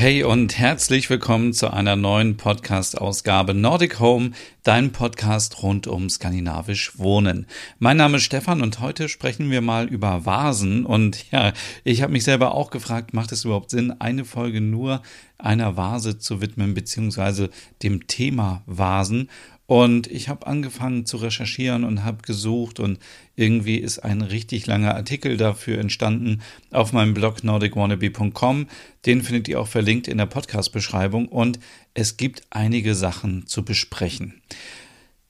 Hey und herzlich willkommen zu einer neuen Podcast-Ausgabe Nordic Home, dein Podcast rund um skandinavisch Wohnen. Mein Name ist Stefan und heute sprechen wir mal über Vasen. Und ja, ich habe mich selber auch gefragt, macht es überhaupt Sinn, eine Folge nur einer Vase zu widmen, beziehungsweise dem Thema Vasen? Und ich habe angefangen zu recherchieren und habe gesucht und irgendwie ist ein richtig langer Artikel dafür entstanden auf meinem Blog nordicwannabe.com. Den findet ihr auch verlinkt in der Podcast-Beschreibung und es gibt einige Sachen zu besprechen.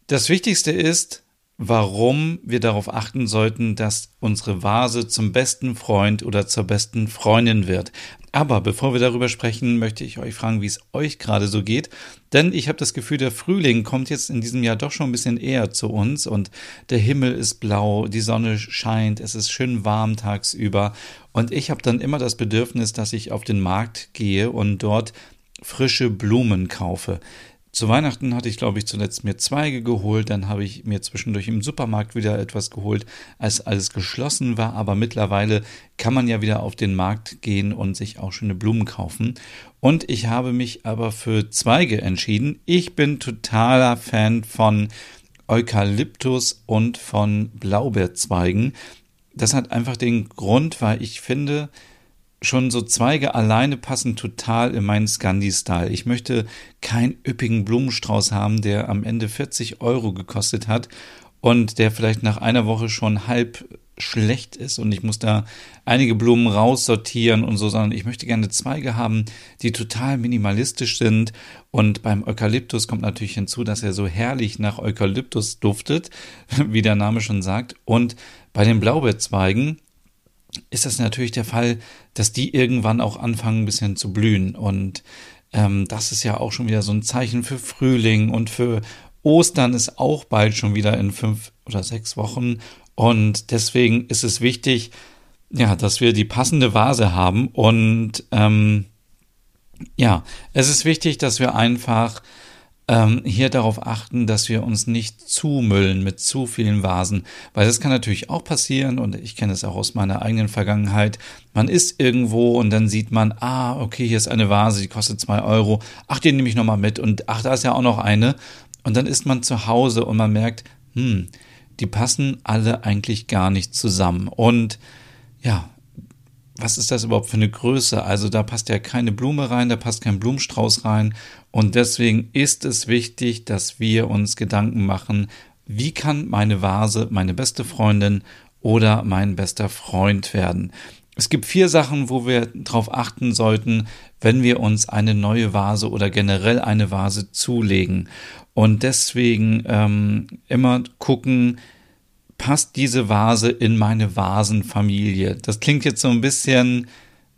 Das Wichtigste ist, warum wir darauf achten sollten, dass unsere Vase zum besten Freund oder zur besten Freundin wird. Aber bevor wir darüber sprechen, möchte ich euch fragen, wie es euch gerade so geht. Denn ich habe das Gefühl, der Frühling kommt jetzt in diesem Jahr doch schon ein bisschen eher zu uns und der Himmel ist blau, die Sonne scheint, es ist schön warm tagsüber. Und ich habe dann immer das Bedürfnis, dass ich auf den Markt gehe und dort frische Blumen kaufe. Zu Weihnachten hatte ich, glaube ich, zuletzt mir Zweige geholt. Dann habe ich mir zwischendurch im Supermarkt wieder etwas geholt, als alles geschlossen war. Aber mittlerweile kann man ja wieder auf den Markt gehen und sich auch schöne Blumen kaufen. Und ich habe mich aber für Zweige entschieden. Ich bin totaler Fan von Eukalyptus und von Blaubeerzweigen. Das hat einfach den Grund, weil ich finde, schon so Zweige alleine passen total in meinen Scandi-Style. Ich möchte keinen üppigen Blumenstrauß haben, der am Ende 40 Euro gekostet hat und der vielleicht nach einer Woche schon halb schlecht ist und ich muss da einige Blumen raussortieren und so, sondern ich möchte gerne Zweige haben, die total minimalistisch sind. Und beim Eukalyptus kommt natürlich hinzu, dass er so herrlich nach Eukalyptus duftet, wie der Name schon sagt. Und bei den Blaubeerzweigen ist das natürlich der Fall, dass die irgendwann auch anfangen, ein bisschen zu blühen. Und ähm, das ist ja auch schon wieder so ein Zeichen für Frühling und für Ostern ist auch bald schon wieder in fünf oder sechs Wochen. Und deswegen ist es wichtig, ja, dass wir die passende Vase haben. Und ähm, ja, es ist wichtig, dass wir einfach ähm, hier darauf achten, dass wir uns nicht zumüllen mit zu vielen Vasen, weil das kann natürlich auch passieren und ich kenne es auch aus meiner eigenen Vergangenheit. Man ist irgendwo und dann sieht man, ah, okay, hier ist eine Vase, die kostet zwei Euro. Ach, die nehme ich nochmal mit und ach, da ist ja auch noch eine. Und dann ist man zu Hause und man merkt, hm, die passen alle eigentlich gar nicht zusammen. Und ja, was ist das überhaupt für eine Größe? Also da passt ja keine Blume rein, da passt kein Blumenstrauß rein. Und deswegen ist es wichtig, dass wir uns Gedanken machen, wie kann meine Vase meine beste Freundin oder mein bester Freund werden. Es gibt vier Sachen, wo wir darauf achten sollten, wenn wir uns eine neue Vase oder generell eine Vase zulegen. Und deswegen ähm, immer gucken, passt diese Vase in meine Vasenfamilie? Das klingt jetzt so ein bisschen,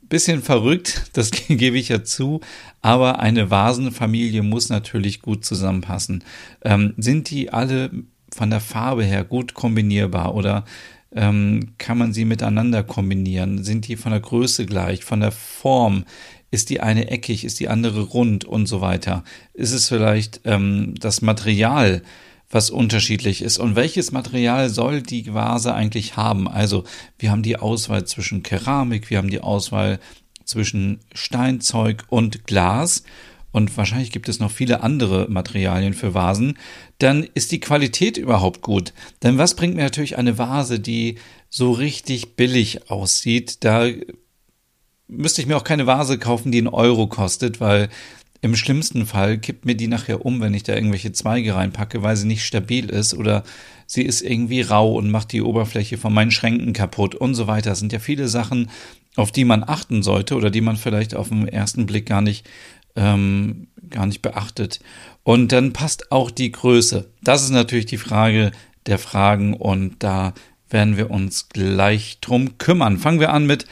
bisschen verrückt, das gebe ich ja zu, aber eine Vasenfamilie muss natürlich gut zusammenpassen. Ähm, sind die alle von der Farbe her gut kombinierbar oder ähm, kann man sie miteinander kombinieren? Sind die von der Größe gleich, von der Form? Ist die eine eckig, ist die andere rund und so weiter? Ist es vielleicht ähm, das Material? Was unterschiedlich ist. Und welches Material soll die Vase eigentlich haben? Also wir haben die Auswahl zwischen Keramik, wir haben die Auswahl zwischen Steinzeug und Glas und wahrscheinlich gibt es noch viele andere Materialien für Vasen, dann ist die Qualität überhaupt gut. Denn was bringt mir natürlich eine Vase, die so richtig billig aussieht? Da müsste ich mir auch keine Vase kaufen, die einen Euro kostet, weil im schlimmsten Fall kippt mir die nachher um, wenn ich da irgendwelche Zweige reinpacke, weil sie nicht stabil ist oder sie ist irgendwie rau und macht die Oberfläche von meinen Schränken kaputt und so weiter. Das sind ja viele Sachen, auf die man achten sollte oder die man vielleicht auf den ersten Blick gar nicht, ähm, gar nicht beachtet. Und dann passt auch die Größe. Das ist natürlich die Frage der Fragen und da werden wir uns gleich drum kümmern. Fangen wir an mit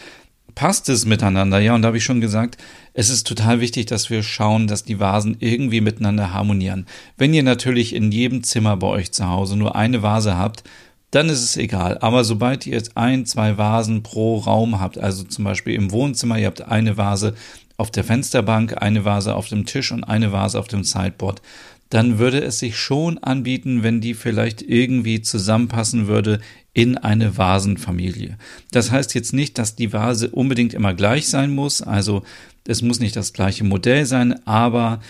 passt es miteinander? Ja, und da habe ich schon gesagt, es ist total wichtig, dass wir schauen, dass die Vasen irgendwie miteinander harmonieren. Wenn ihr natürlich in jedem Zimmer bei euch zu Hause nur eine Vase habt, dann ist es egal. Aber sobald ihr jetzt ein, zwei Vasen pro Raum habt, also zum Beispiel im Wohnzimmer, ihr habt eine Vase auf der Fensterbank, eine Vase auf dem Tisch und eine Vase auf dem Sideboard, dann würde es sich schon anbieten, wenn die vielleicht irgendwie zusammenpassen würde in eine Vasenfamilie. Das heißt jetzt nicht, dass die Vase unbedingt immer gleich sein muss, also es muss nicht das gleiche Modell sein, aber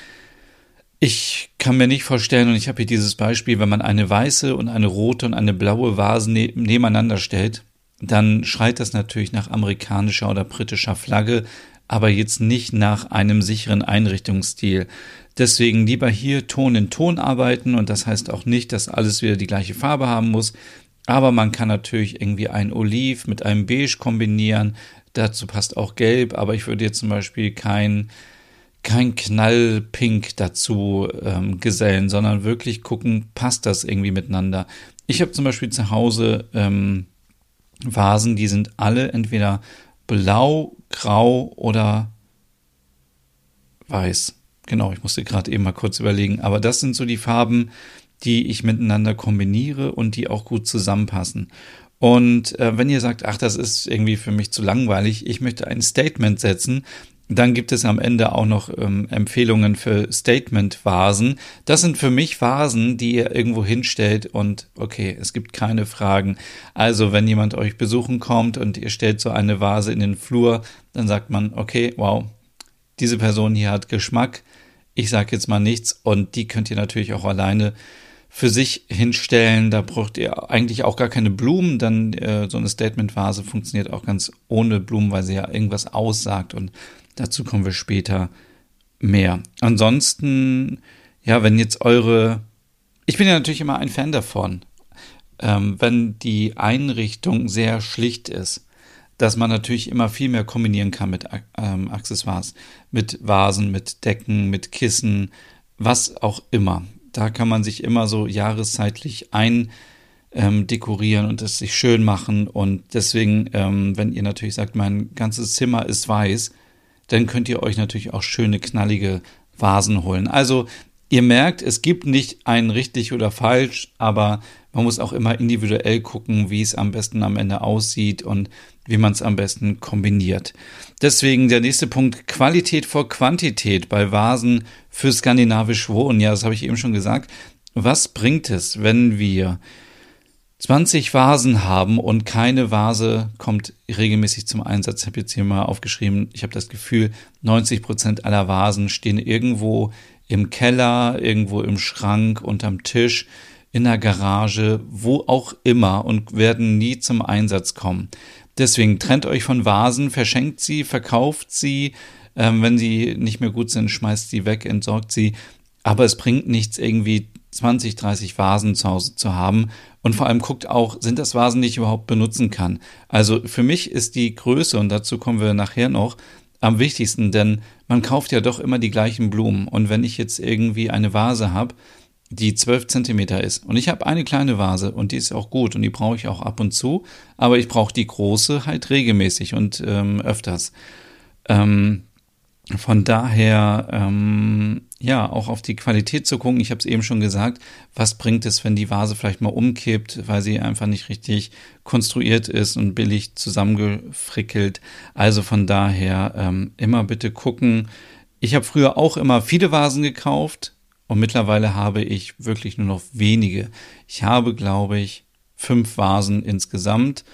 ich kann mir nicht vorstellen, und ich habe hier dieses Beispiel, wenn man eine weiße und eine rote und eine blaue Vase ne nebeneinander stellt, dann schreit das natürlich nach amerikanischer oder britischer Flagge, aber jetzt nicht nach einem sicheren Einrichtungsstil. Deswegen lieber hier Ton in Ton arbeiten und das heißt auch nicht, dass alles wieder die gleiche Farbe haben muss. Aber man kann natürlich irgendwie ein Oliv mit einem Beige kombinieren. Dazu passt auch Gelb, aber ich würde jetzt zum Beispiel kein, kein Knallpink dazu ähm, gesellen, sondern wirklich gucken, passt das irgendwie miteinander. Ich habe zum Beispiel zu Hause ähm, Vasen, die sind alle entweder blau, grau oder weiß. Genau, ich musste gerade eben mal kurz überlegen. Aber das sind so die Farben, die ich miteinander kombiniere und die auch gut zusammenpassen. Und äh, wenn ihr sagt, ach, das ist irgendwie für mich zu langweilig, ich möchte ein Statement setzen, dann gibt es am Ende auch noch ähm, Empfehlungen für Statement-Vasen. Das sind für mich Vasen, die ihr irgendwo hinstellt und okay, es gibt keine Fragen. Also wenn jemand euch besuchen kommt und ihr stellt so eine Vase in den Flur, dann sagt man, okay, wow, diese Person hier hat Geschmack. Ich sage jetzt mal nichts und die könnt ihr natürlich auch alleine für sich hinstellen. Da braucht ihr eigentlich auch gar keine Blumen. Dann äh, so eine Statement-Vase funktioniert auch ganz ohne Blumen, weil sie ja irgendwas aussagt und Dazu kommen wir später mehr. Ansonsten, ja, wenn jetzt eure, ich bin ja natürlich immer ein Fan davon, ähm, wenn die Einrichtung sehr schlicht ist, dass man natürlich immer viel mehr kombinieren kann mit ähm, Accessoires, mit Vasen, mit Decken, mit Kissen, was auch immer. Da kann man sich immer so jahreszeitlich ein ähm, dekorieren und es sich schön machen. Und deswegen, ähm, wenn ihr natürlich sagt, mein ganzes Zimmer ist weiß, dann könnt ihr euch natürlich auch schöne, knallige Vasen holen. Also ihr merkt, es gibt nicht ein richtig oder falsch, aber man muss auch immer individuell gucken, wie es am besten am Ende aussieht und wie man es am besten kombiniert. Deswegen der nächste Punkt, Qualität vor Quantität bei Vasen für skandinavisch Wohnen. Ja, das habe ich eben schon gesagt. Was bringt es, wenn wir 20 Vasen haben und keine Vase kommt regelmäßig zum Einsatz. Ich habe jetzt hier mal aufgeschrieben, ich habe das Gefühl, 90 Prozent aller Vasen stehen irgendwo im Keller, irgendwo im Schrank, unterm Tisch, in der Garage, wo auch immer und werden nie zum Einsatz kommen. Deswegen trennt euch von Vasen, verschenkt sie, verkauft sie. Ähm, wenn sie nicht mehr gut sind, schmeißt sie weg, entsorgt sie. Aber es bringt nichts, irgendwie 20, 30 Vasen zu Hause zu haben. Und vor allem guckt auch, sind das Vasen, die ich überhaupt benutzen kann. Also für mich ist die Größe, und dazu kommen wir nachher noch, am wichtigsten, denn man kauft ja doch immer die gleichen Blumen. Und wenn ich jetzt irgendwie eine Vase habe, die 12 Zentimeter ist, und ich habe eine kleine Vase und die ist auch gut und die brauche ich auch ab und zu, aber ich brauche die große halt regelmäßig und ähm, öfters. Ähm, von daher, ähm, ja, auch auf die Qualität zu gucken. Ich habe es eben schon gesagt, was bringt es, wenn die Vase vielleicht mal umkippt, weil sie einfach nicht richtig konstruiert ist und billig zusammengefrickelt. Also von daher ähm, immer bitte gucken. Ich habe früher auch immer viele Vasen gekauft und mittlerweile habe ich wirklich nur noch wenige. Ich habe, glaube ich, fünf Vasen insgesamt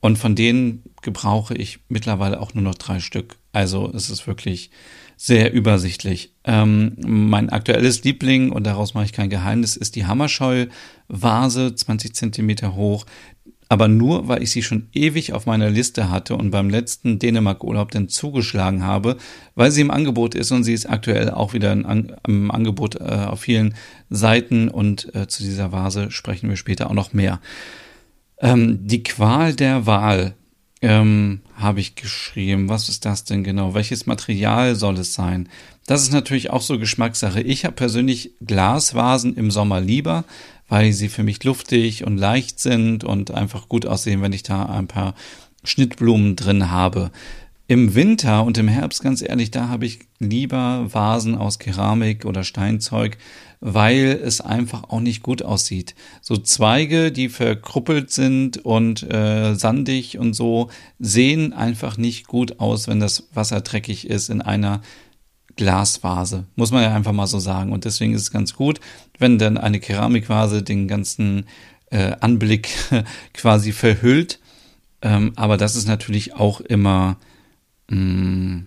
und von denen gebrauche ich mittlerweile auch nur noch drei Stück. Also es ist wirklich sehr übersichtlich. Ähm, mein aktuelles Liebling, und daraus mache ich kein Geheimnis, ist die Hammerscheu-Vase, 20 Zentimeter hoch. Aber nur, weil ich sie schon ewig auf meiner Liste hatte und beim letzten Dänemark-Urlaub dann zugeschlagen habe, weil sie im Angebot ist und sie ist aktuell auch wieder im Angebot äh, auf vielen Seiten und äh, zu dieser Vase sprechen wir später auch noch mehr. Ähm, die Qual der Wahl ähm, habe ich geschrieben. Was ist das denn genau? Welches Material soll es sein? Das ist natürlich auch so Geschmackssache. Ich habe persönlich Glasvasen im Sommer lieber, weil sie für mich luftig und leicht sind und einfach gut aussehen, wenn ich da ein paar Schnittblumen drin habe. Im Winter und im Herbst, ganz ehrlich, da habe ich lieber Vasen aus Keramik oder Steinzeug, weil es einfach auch nicht gut aussieht. So Zweige, die verkruppelt sind und äh, sandig und so, sehen einfach nicht gut aus, wenn das Wasser dreckig ist in einer Glasvase, muss man ja einfach mal so sagen. Und deswegen ist es ganz gut, wenn dann eine Keramikvase den ganzen äh, Anblick quasi verhüllt. Ähm, aber das ist natürlich auch immer mm,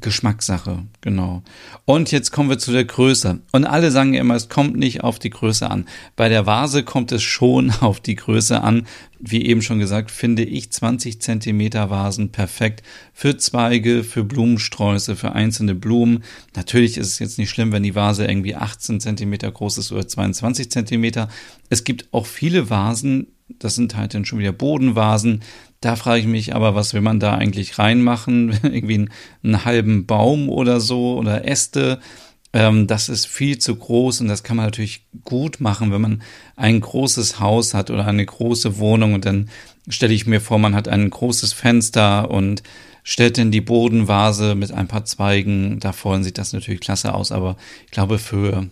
Geschmackssache, genau. Und jetzt kommen wir zu der Größe. Und alle sagen immer, es kommt nicht auf die Größe an. Bei der Vase kommt es schon auf die Größe an. Wie eben schon gesagt, finde ich 20 Zentimeter Vasen perfekt für Zweige, für Blumensträuße, für einzelne Blumen. Natürlich ist es jetzt nicht schlimm, wenn die Vase irgendwie 18 Zentimeter groß ist oder 22 Zentimeter. Es gibt auch viele Vasen, das sind halt dann schon wieder Bodenvasen. Da frage ich mich aber, was will man da eigentlich reinmachen? Irgendwie einen, einen halben Baum oder so oder Äste. Ähm, das ist viel zu groß und das kann man natürlich gut machen, wenn man ein großes Haus hat oder eine große Wohnung und dann stelle ich mir vor, man hat ein großes Fenster und stellt dann die Bodenvase mit ein paar Zweigen davor, dann sieht das natürlich klasse aus, aber ich glaube für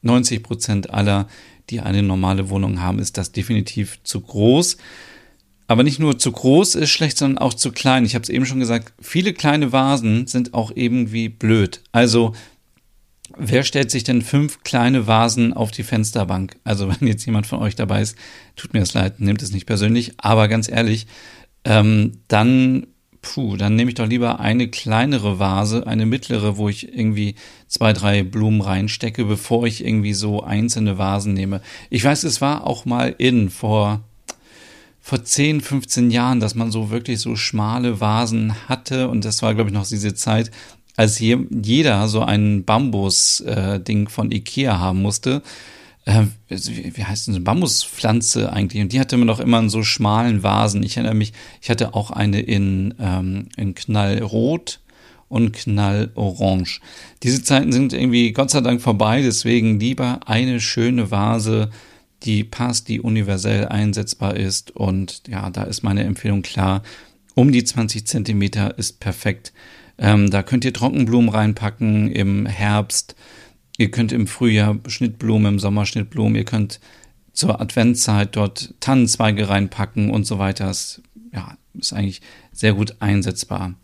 90 Prozent aller die eine normale Wohnung haben, ist das definitiv zu groß. Aber nicht nur zu groß ist schlecht, sondern auch zu klein. Ich habe es eben schon gesagt, viele kleine Vasen sind auch irgendwie blöd. Also wer stellt sich denn fünf kleine Vasen auf die Fensterbank? Also wenn jetzt jemand von euch dabei ist, tut mir das leid, nehmt es nicht persönlich, aber ganz ehrlich, ähm, dann puh, dann nehme ich doch lieber eine kleinere Vase, eine mittlere, wo ich irgendwie zwei, drei Blumen reinstecke, bevor ich irgendwie so einzelne Vasen nehme. Ich weiß, es war auch mal in vor vor 10, 15 Jahren, dass man so wirklich so schmale Vasen hatte und das war, glaube ich, noch diese Zeit, als jeder so ein Bambus-Ding äh, von Ikea haben musste äh, wie heißt denn so, Bambuspflanze eigentlich? Und die hatte man doch immer in so schmalen Vasen. Ich erinnere mich, ich hatte auch eine in, ähm, in Knallrot und Knallorange. Diese Zeiten sind irgendwie Gott sei Dank vorbei, deswegen lieber eine schöne Vase, die passt, die universell einsetzbar ist. Und ja, da ist meine Empfehlung klar. Um die 20 Zentimeter ist perfekt. Ähm, da könnt ihr Trockenblumen reinpacken im Herbst. Ihr könnt im Frühjahr Schnittblumen, im Sommer Schnittblumen, ihr könnt zur Adventszeit dort Tannenzweige reinpacken und so weiter. Das, ja, ist eigentlich sehr gut einsetzbar.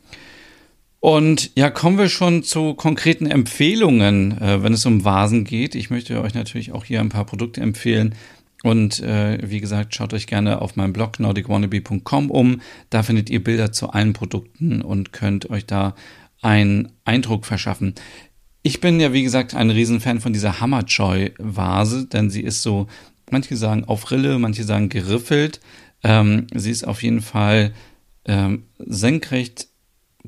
Und ja, kommen wir schon zu konkreten Empfehlungen, äh, wenn es um Vasen geht. Ich möchte euch natürlich auch hier ein paar Produkte empfehlen. Und äh, wie gesagt, schaut euch gerne auf meinem Blog nordicwannabe.com um. Da findet ihr Bilder zu allen Produkten und könnt euch da einen Eindruck verschaffen. Ich bin ja, wie gesagt, ein Riesenfan von dieser Hammerjoy-Vase, denn sie ist so, manche sagen auf Rille, manche sagen geriffelt. Ähm, sie ist auf jeden Fall ähm, senkrecht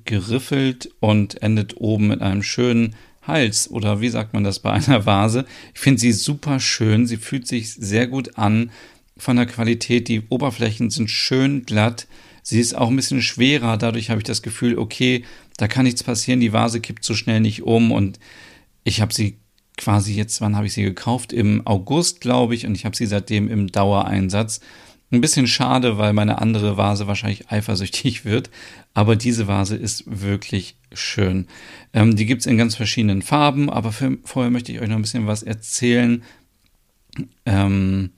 geriffelt und endet oben mit einem schönen Hals oder wie sagt man das bei einer Vase. Ich finde sie super schön, sie fühlt sich sehr gut an von der Qualität. Die Oberflächen sind schön glatt. Sie ist auch ein bisschen schwerer, dadurch habe ich das Gefühl, okay, da kann nichts passieren, die Vase kippt so schnell nicht um und ich habe sie quasi jetzt, wann habe ich sie gekauft? Im August, glaube ich, und ich habe sie seitdem im Dauereinsatz. Ein bisschen schade, weil meine andere Vase wahrscheinlich eifersüchtig wird, aber diese Vase ist wirklich schön. Ähm, die gibt's in ganz verschiedenen Farben, aber für, vorher möchte ich euch noch ein bisschen was erzählen. Ähm,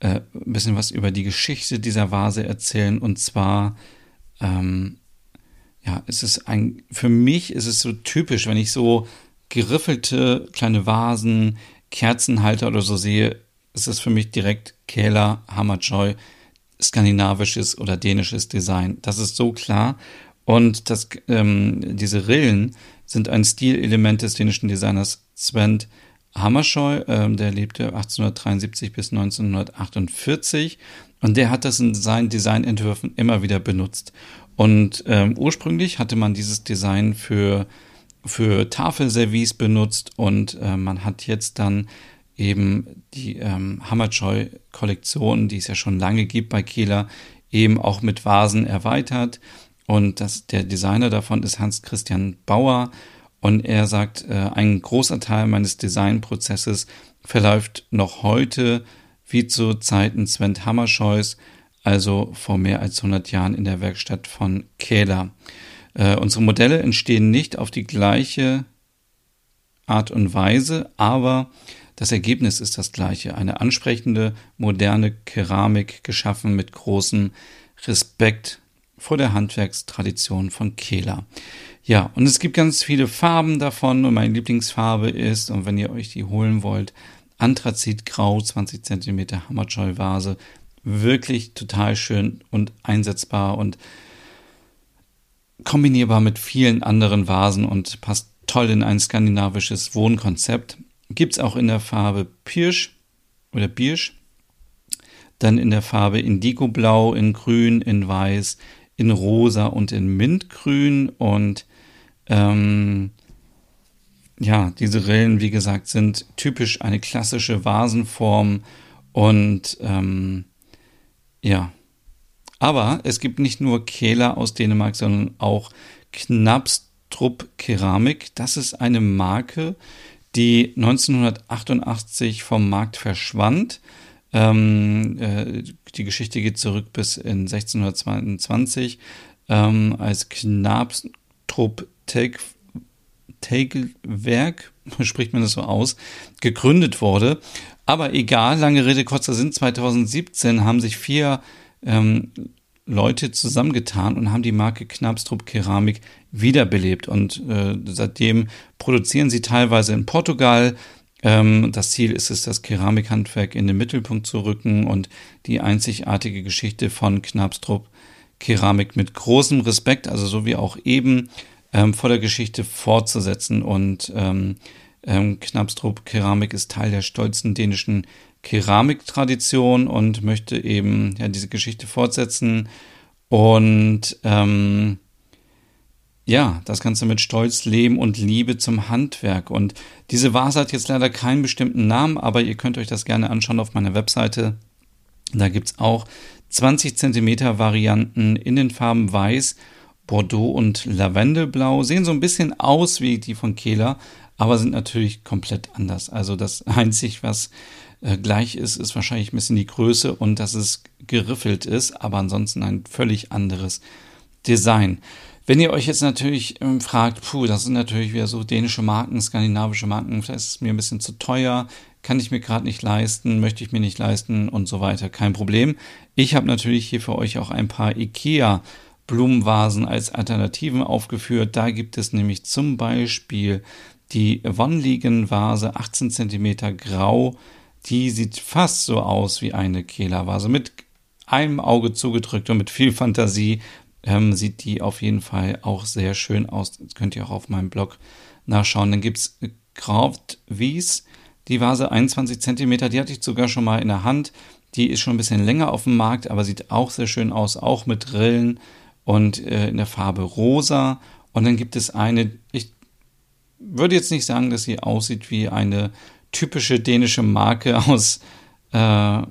äh, ein bisschen was über die Geschichte dieser Vase erzählen. Und zwar, ähm, ja, es ist ein, für mich ist es so typisch, wenn ich so geriffelte kleine Vasen, Kerzenhalter oder so sehe, ist es für mich direkt Kähler, Hammerjoy, skandinavisches oder dänisches Design. Das ist so klar. Und das, ähm, diese Rillen sind ein Stilelement des dänischen Designers Sven Hammerscheu, ähm, der lebte 1873 bis 1948 und der hat das in seinen Designentwürfen immer wieder benutzt. Und ähm, ursprünglich hatte man dieses Design für, für Tafelservice benutzt und äh, man hat jetzt dann eben die ähm, Hammerjoy-Kollektion, die es ja schon lange gibt bei Kieler, eben auch mit Vasen erweitert. Und das, der Designer davon ist Hans Christian Bauer. Und er sagt, äh, ein großer Teil meines Designprozesses verläuft noch heute wie zu Zeiten Sven Hammerscheus, also vor mehr als 100 Jahren in der Werkstatt von Kähler. Äh, unsere Modelle entstehen nicht auf die gleiche Art und Weise, aber das Ergebnis ist das gleiche. Eine ansprechende, moderne Keramik geschaffen mit großem Respekt vor der Handwerkstradition von Kehler. Ja, und es gibt ganz viele Farben davon und meine Lieblingsfarbe ist, und wenn ihr euch die holen wollt, Anthrazitgrau, 20 cm Hammerjoy-Vase. Wirklich total schön und einsetzbar und kombinierbar mit vielen anderen Vasen und passt toll in ein skandinavisches Wohnkonzept. Gibt es auch in der Farbe Pirsch oder Birsch. Dann in der Farbe Indigoblau, in Grün, in Weiß, in Rosa und in Mintgrün. Und ähm, ja, diese Rillen, wie gesagt, sind typisch eine klassische Vasenform. Und ähm, ja, aber es gibt nicht nur Kehler aus Dänemark, sondern auch Knapstrup Keramik. Das ist eine Marke, die 1988 vom Markt verschwand. Ähm, äh, die Geschichte geht zurück bis in 1622, ähm, als Knabstrup Tegelwerk, spricht man das so aus, gegründet wurde. Aber egal, lange Rede, kurzer Sinn, 2017 haben sich vier ähm, Leute zusammengetan und haben die Marke Knabstrup Keramik wiederbelebt. Und äh, seitdem produzieren sie teilweise in Portugal. Ähm, das Ziel ist es, das Keramikhandwerk in den Mittelpunkt zu rücken und die einzigartige Geschichte von Knabstrup Keramik mit großem Respekt, also so wie auch eben, ähm, vor der Geschichte fortzusetzen. Und ähm, ähm, Knabstrup Keramik ist Teil der stolzen dänischen Keramiktradition und möchte eben ja diese Geschichte fortsetzen und ähm, ja, das Ganze mit Stolz, Leben und Liebe zum Handwerk. Und diese Vase hat jetzt leider keinen bestimmten Namen, aber ihr könnt euch das gerne anschauen auf meiner Webseite. Da gibt es auch 20 Zentimeter Varianten in den Farben Weiß, Bordeaux und Lavendelblau. Sehen so ein bisschen aus wie die von Kehler, aber sind natürlich komplett anders. Also das einzig, was äh, gleich ist, ist wahrscheinlich ein bisschen die Größe und dass es geriffelt ist, aber ansonsten ein völlig anderes Design. Wenn ihr euch jetzt natürlich ähm, fragt, puh, das sind natürlich wieder so dänische Marken, skandinavische Marken, vielleicht ist es mir ein bisschen zu teuer, kann ich mir gerade nicht leisten, möchte ich mir nicht leisten und so weiter. Kein Problem. Ich habe natürlich hier für euch auch ein paar IKEA Blumenvasen als Alternativen aufgeführt. Da gibt es nämlich zum Beispiel die Vonliegen-Vase, 18 cm grau, die sieht fast so aus wie eine Kehlervase. Mit einem Auge zugedrückt und mit viel Fantasie ähm, sieht die auf jeden Fall auch sehr schön aus. Das könnt ihr auch auf meinem Blog nachschauen. Dann gibt es Kraft Wies, die Vase 21 cm, die hatte ich sogar schon mal in der Hand. Die ist schon ein bisschen länger auf dem Markt, aber sieht auch sehr schön aus, auch mit Rillen und äh, in der Farbe rosa. Und dann gibt es eine, ich würde jetzt nicht sagen, dass sie aussieht wie eine typische dänische Marke aus, äh,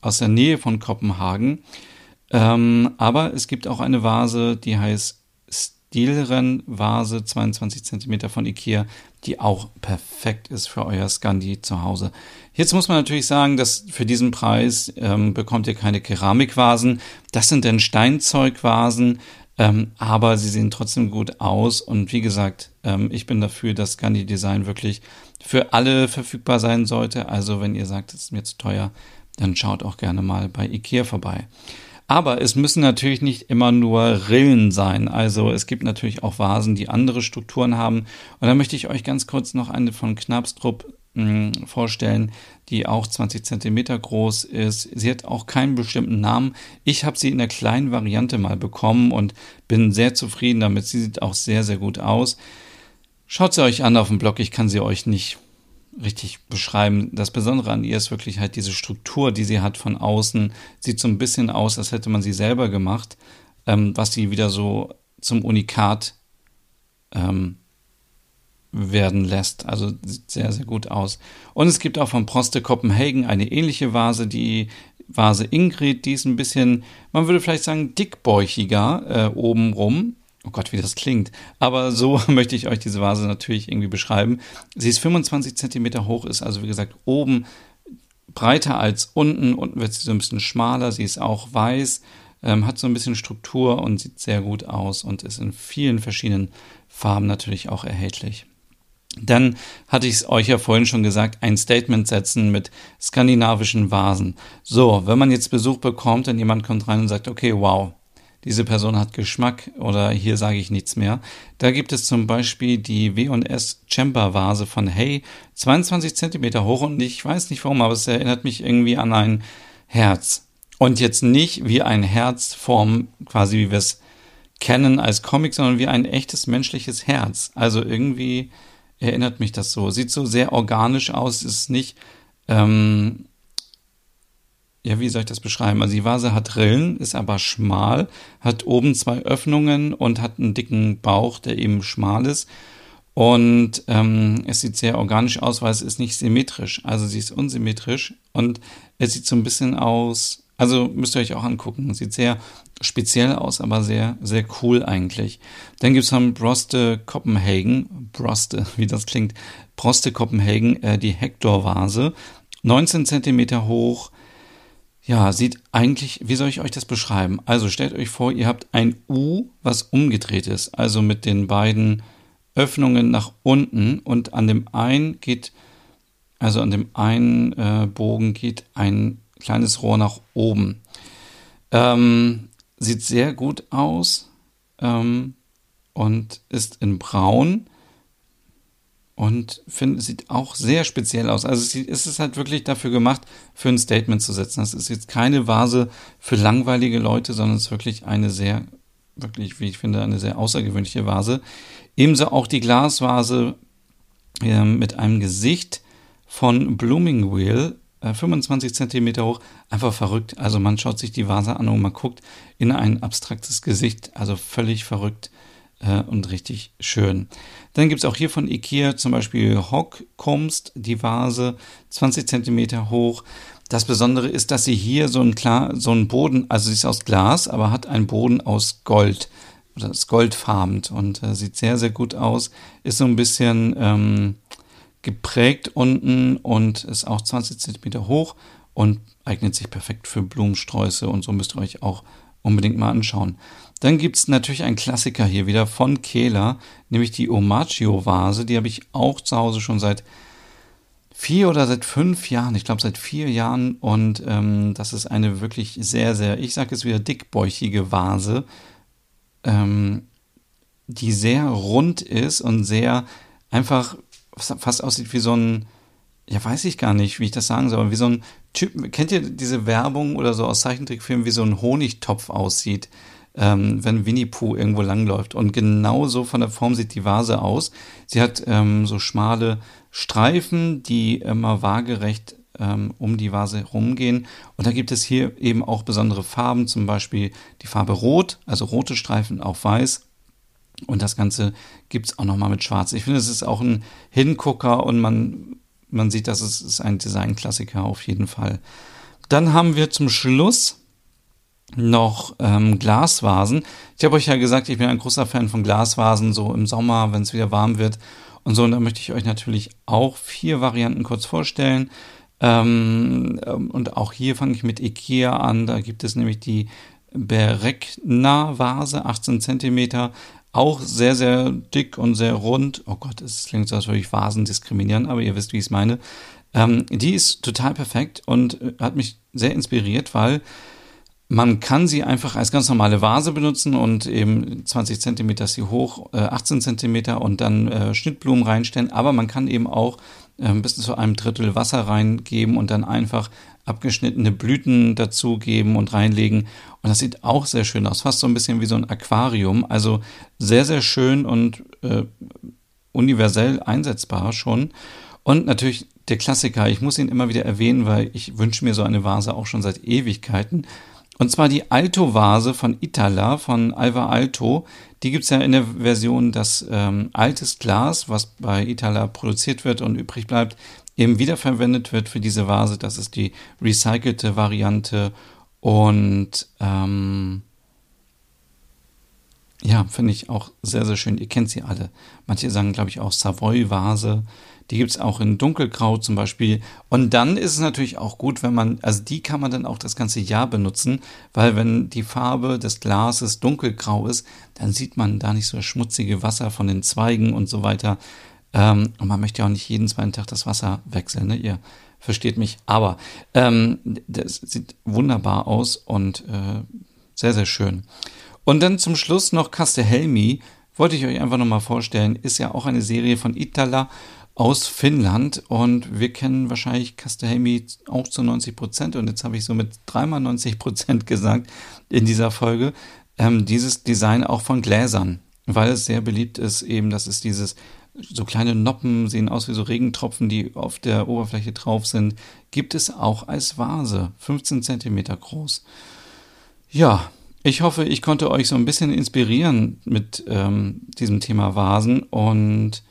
aus der Nähe von Kopenhagen. Ähm, aber es gibt auch eine Vase, die heißt Stilren Vase 22 cm von Ikea, die auch perfekt ist für euer Scandi zu Hause. Jetzt muss man natürlich sagen, dass für diesen Preis ähm, bekommt ihr keine Keramikvasen. Das sind dann Steinzeugvasen, ähm, aber sie sehen trotzdem gut aus. Und wie gesagt, ähm, ich bin dafür, dass Scandi Design wirklich für alle verfügbar sein sollte. Also wenn ihr sagt, es ist mir zu teuer, dann schaut auch gerne mal bei Ikea vorbei. Aber es müssen natürlich nicht immer nur Rillen sein. Also es gibt natürlich auch Vasen, die andere Strukturen haben. Und da möchte ich euch ganz kurz noch eine von Knapstrup vorstellen, die auch 20 Zentimeter groß ist. Sie hat auch keinen bestimmten Namen. Ich habe sie in der kleinen Variante mal bekommen und bin sehr zufrieden damit. Sie sieht auch sehr, sehr gut aus. Schaut sie euch an auf dem Blog. Ich kann sie euch nicht richtig beschreiben. Das Besondere an ihr ist wirklich halt diese Struktur, die sie hat von außen. Sieht so ein bisschen aus, als hätte man sie selber gemacht, ähm, was sie wieder so zum Unikat ähm, werden lässt. Also sieht sehr, sehr gut aus. Und es gibt auch von Proste Copenhagen eine ähnliche Vase, die Vase Ingrid, die ist ein bisschen, man würde vielleicht sagen, dickbäuchiger äh, obenrum. Oh Gott, wie das klingt. Aber so möchte ich euch diese Vase natürlich irgendwie beschreiben. Sie ist 25 Zentimeter hoch, ist also wie gesagt oben breiter als unten. Unten wird sie so ein bisschen schmaler. Sie ist auch weiß, ähm, hat so ein bisschen Struktur und sieht sehr gut aus und ist in vielen verschiedenen Farben natürlich auch erhältlich. Dann hatte ich es euch ja vorhin schon gesagt, ein Statement setzen mit skandinavischen Vasen. So, wenn man jetzt Besuch bekommt und jemand kommt rein und sagt, okay, wow, diese Person hat Geschmack oder hier sage ich nichts mehr. Da gibt es zum Beispiel die W&S Chamber Vase von Hey, 22 Zentimeter hoch und ich weiß nicht warum, aber es erinnert mich irgendwie an ein Herz. Und jetzt nicht wie ein Herzform, quasi wie wir es kennen als Comic, sondern wie ein echtes menschliches Herz. Also irgendwie erinnert mich das so. Sieht so sehr organisch aus, ist nicht, ähm, ja, wie soll ich das beschreiben? Also die Vase hat Rillen, ist aber schmal, hat oben zwei Öffnungen und hat einen dicken Bauch, der eben schmal ist. Und ähm, es sieht sehr organisch aus, weil es ist nicht symmetrisch. Also sie ist unsymmetrisch und es sieht so ein bisschen aus, also müsst ihr euch auch angucken. Sieht sehr speziell aus, aber sehr, sehr cool eigentlich. Dann gibt's von Broste Copenhagen, Broste, wie das klingt, Broste Copenhagen, äh, die Hector-Vase. 19 Zentimeter hoch. Ja, sieht eigentlich, wie soll ich euch das beschreiben? Also stellt euch vor, ihr habt ein U, was umgedreht ist, also mit den beiden Öffnungen nach unten und an dem einen geht, also an dem einen äh, Bogen geht ein kleines Rohr nach oben. Ähm, sieht sehr gut aus ähm, und ist in Braun und find, sieht auch sehr speziell aus. Also es ist halt wirklich dafür gemacht, für ein Statement zu setzen. Das ist jetzt keine Vase für langweilige Leute, sondern es ist wirklich eine sehr, wirklich, wie ich finde, eine sehr außergewöhnliche Vase. Ebenso auch die Glasvase äh, mit einem Gesicht von Blooming Wheel 25 äh, Zentimeter hoch, einfach verrückt. Also man schaut sich die Vase an und man guckt in ein abstraktes Gesicht, also völlig verrückt äh, und richtig schön. Dann gibt es auch hier von Ikea zum Beispiel Hockkumst, die Vase, 20 Zentimeter hoch. Das Besondere ist, dass sie hier so ein klar, so ein Boden, also sie ist aus Glas, aber hat einen Boden aus Gold. Oder ist goldfarben und äh, sieht sehr, sehr gut aus. Ist so ein bisschen, ähm, geprägt unten und ist auch 20 cm hoch und eignet sich perfekt für Blumensträuße und so müsst ihr euch auch unbedingt mal anschauen. Dann gibt es natürlich einen Klassiker hier wieder von Kehler, nämlich die Omagio-Vase. Die habe ich auch zu Hause schon seit vier oder seit fünf Jahren, ich glaube seit vier Jahren. Und ähm, das ist eine wirklich sehr, sehr, ich sage es wieder, dickbäuchige Vase, ähm, die sehr rund ist und sehr einfach fast aussieht wie so ein, ja, weiß ich gar nicht, wie ich das sagen soll, wie so ein Typ, kennt ihr diese Werbung oder so aus Zeichentrickfilmen, wie so ein Honigtopf aussieht, ähm, wenn Winnie Pooh irgendwo langläuft. Und genau so von der Form sieht die Vase aus. Sie hat ähm, so schmale Streifen, die immer waagerecht ähm, um die Vase rumgehen. Und da gibt es hier eben auch besondere Farben, zum Beispiel die Farbe Rot, also rote Streifen, auch weiß und das Ganze gibt es auch nochmal mit Schwarz. Ich finde, es ist auch ein Hingucker und man, man sieht, dass es ist ein Designklassiker auf jeden Fall. Dann haben wir zum Schluss noch ähm, Glasvasen. Ich habe euch ja gesagt, ich bin ein großer Fan von Glasvasen, so im Sommer, wenn es wieder warm wird. Und so, und da möchte ich euch natürlich auch vier Varianten kurz vorstellen. Ähm, und auch hier fange ich mit Ikea an. Da gibt es nämlich die Berekna-Vase, 18 Zentimeter, auch sehr, sehr dick und sehr rund. Oh Gott, es klingt so, als würde ich Vasen diskriminieren, aber ihr wisst, wie ich es meine. Ähm, die ist total perfekt und äh, hat mich sehr inspiriert, weil man kann sie einfach als ganz normale Vase benutzen und eben 20 Zentimeter sie hoch, äh, 18 Zentimeter und dann äh, Schnittblumen reinstellen. Aber man kann eben auch äh, bis zu einem Drittel Wasser reingeben und dann einfach abgeschnittene Blüten dazugeben und reinlegen. Und das sieht auch sehr schön aus, fast so ein bisschen wie so ein Aquarium. Also sehr, sehr schön und äh, universell einsetzbar schon. Und natürlich der Klassiker, ich muss ihn immer wieder erwähnen, weil ich wünsche mir so eine Vase auch schon seit Ewigkeiten. Und zwar die Alto-Vase von Itala, von Alva Alto. Die gibt's ja in der Version, das ähm, altes Glas, was bei Itala produziert wird und übrig bleibt, eben wiederverwendet wird für diese Vase. Das ist die recycelte Variante. Und ähm, ja, finde ich auch sehr, sehr schön. Ihr kennt sie alle. Manche sagen, glaube ich, auch Savoy-Vase. Die gibt es auch in dunkelgrau zum Beispiel. Und dann ist es natürlich auch gut, wenn man, also die kann man dann auch das ganze Jahr benutzen, weil wenn die Farbe des Glases dunkelgrau ist, dann sieht man da nicht so das schmutzige Wasser von den Zweigen und so weiter. Ähm, und man möchte ja auch nicht jeden zweiten Tag das Wasser wechseln, ne? Ihr versteht mich. Aber ähm, das sieht wunderbar aus und äh, sehr, sehr schön. Und dann zum Schluss noch Castellhelmi, wollte ich euch einfach nochmal vorstellen, ist ja auch eine Serie von Itala aus Finnland und wir kennen wahrscheinlich Castellhelmi auch zu 90 Prozent und jetzt habe ich so mit dreimal 90 Prozent gesagt in dieser Folge, ähm, dieses Design auch von Gläsern, weil es sehr beliebt ist eben, dass es dieses so kleine Noppen sehen aus wie so Regentropfen, die auf der Oberfläche drauf sind, gibt es auch als Vase, 15 Zentimeter groß. Ja, ich hoffe, ich konnte euch so ein bisschen inspirieren mit ähm, diesem Thema Vasen und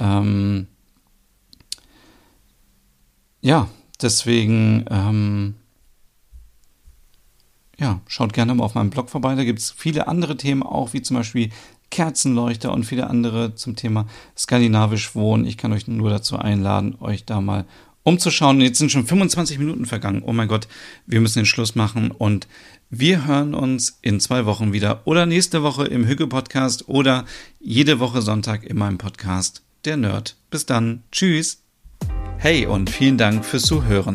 ähm, ja, deswegen ähm, ja, schaut gerne mal auf meinem Blog vorbei. Da gibt es viele andere Themen auch, wie zum Beispiel Kerzenleuchter und viele andere zum Thema skandinavisch Wohnen. Ich kann euch nur dazu einladen, euch da mal umzuschauen. Jetzt sind schon 25 Minuten vergangen. Oh mein Gott, wir müssen den Schluss machen und wir hören uns in zwei Wochen wieder oder nächste Woche im Hüge Podcast oder jede Woche Sonntag in meinem Podcast Der Nerd. Bis dann. Tschüss. Hey und vielen Dank fürs Zuhören.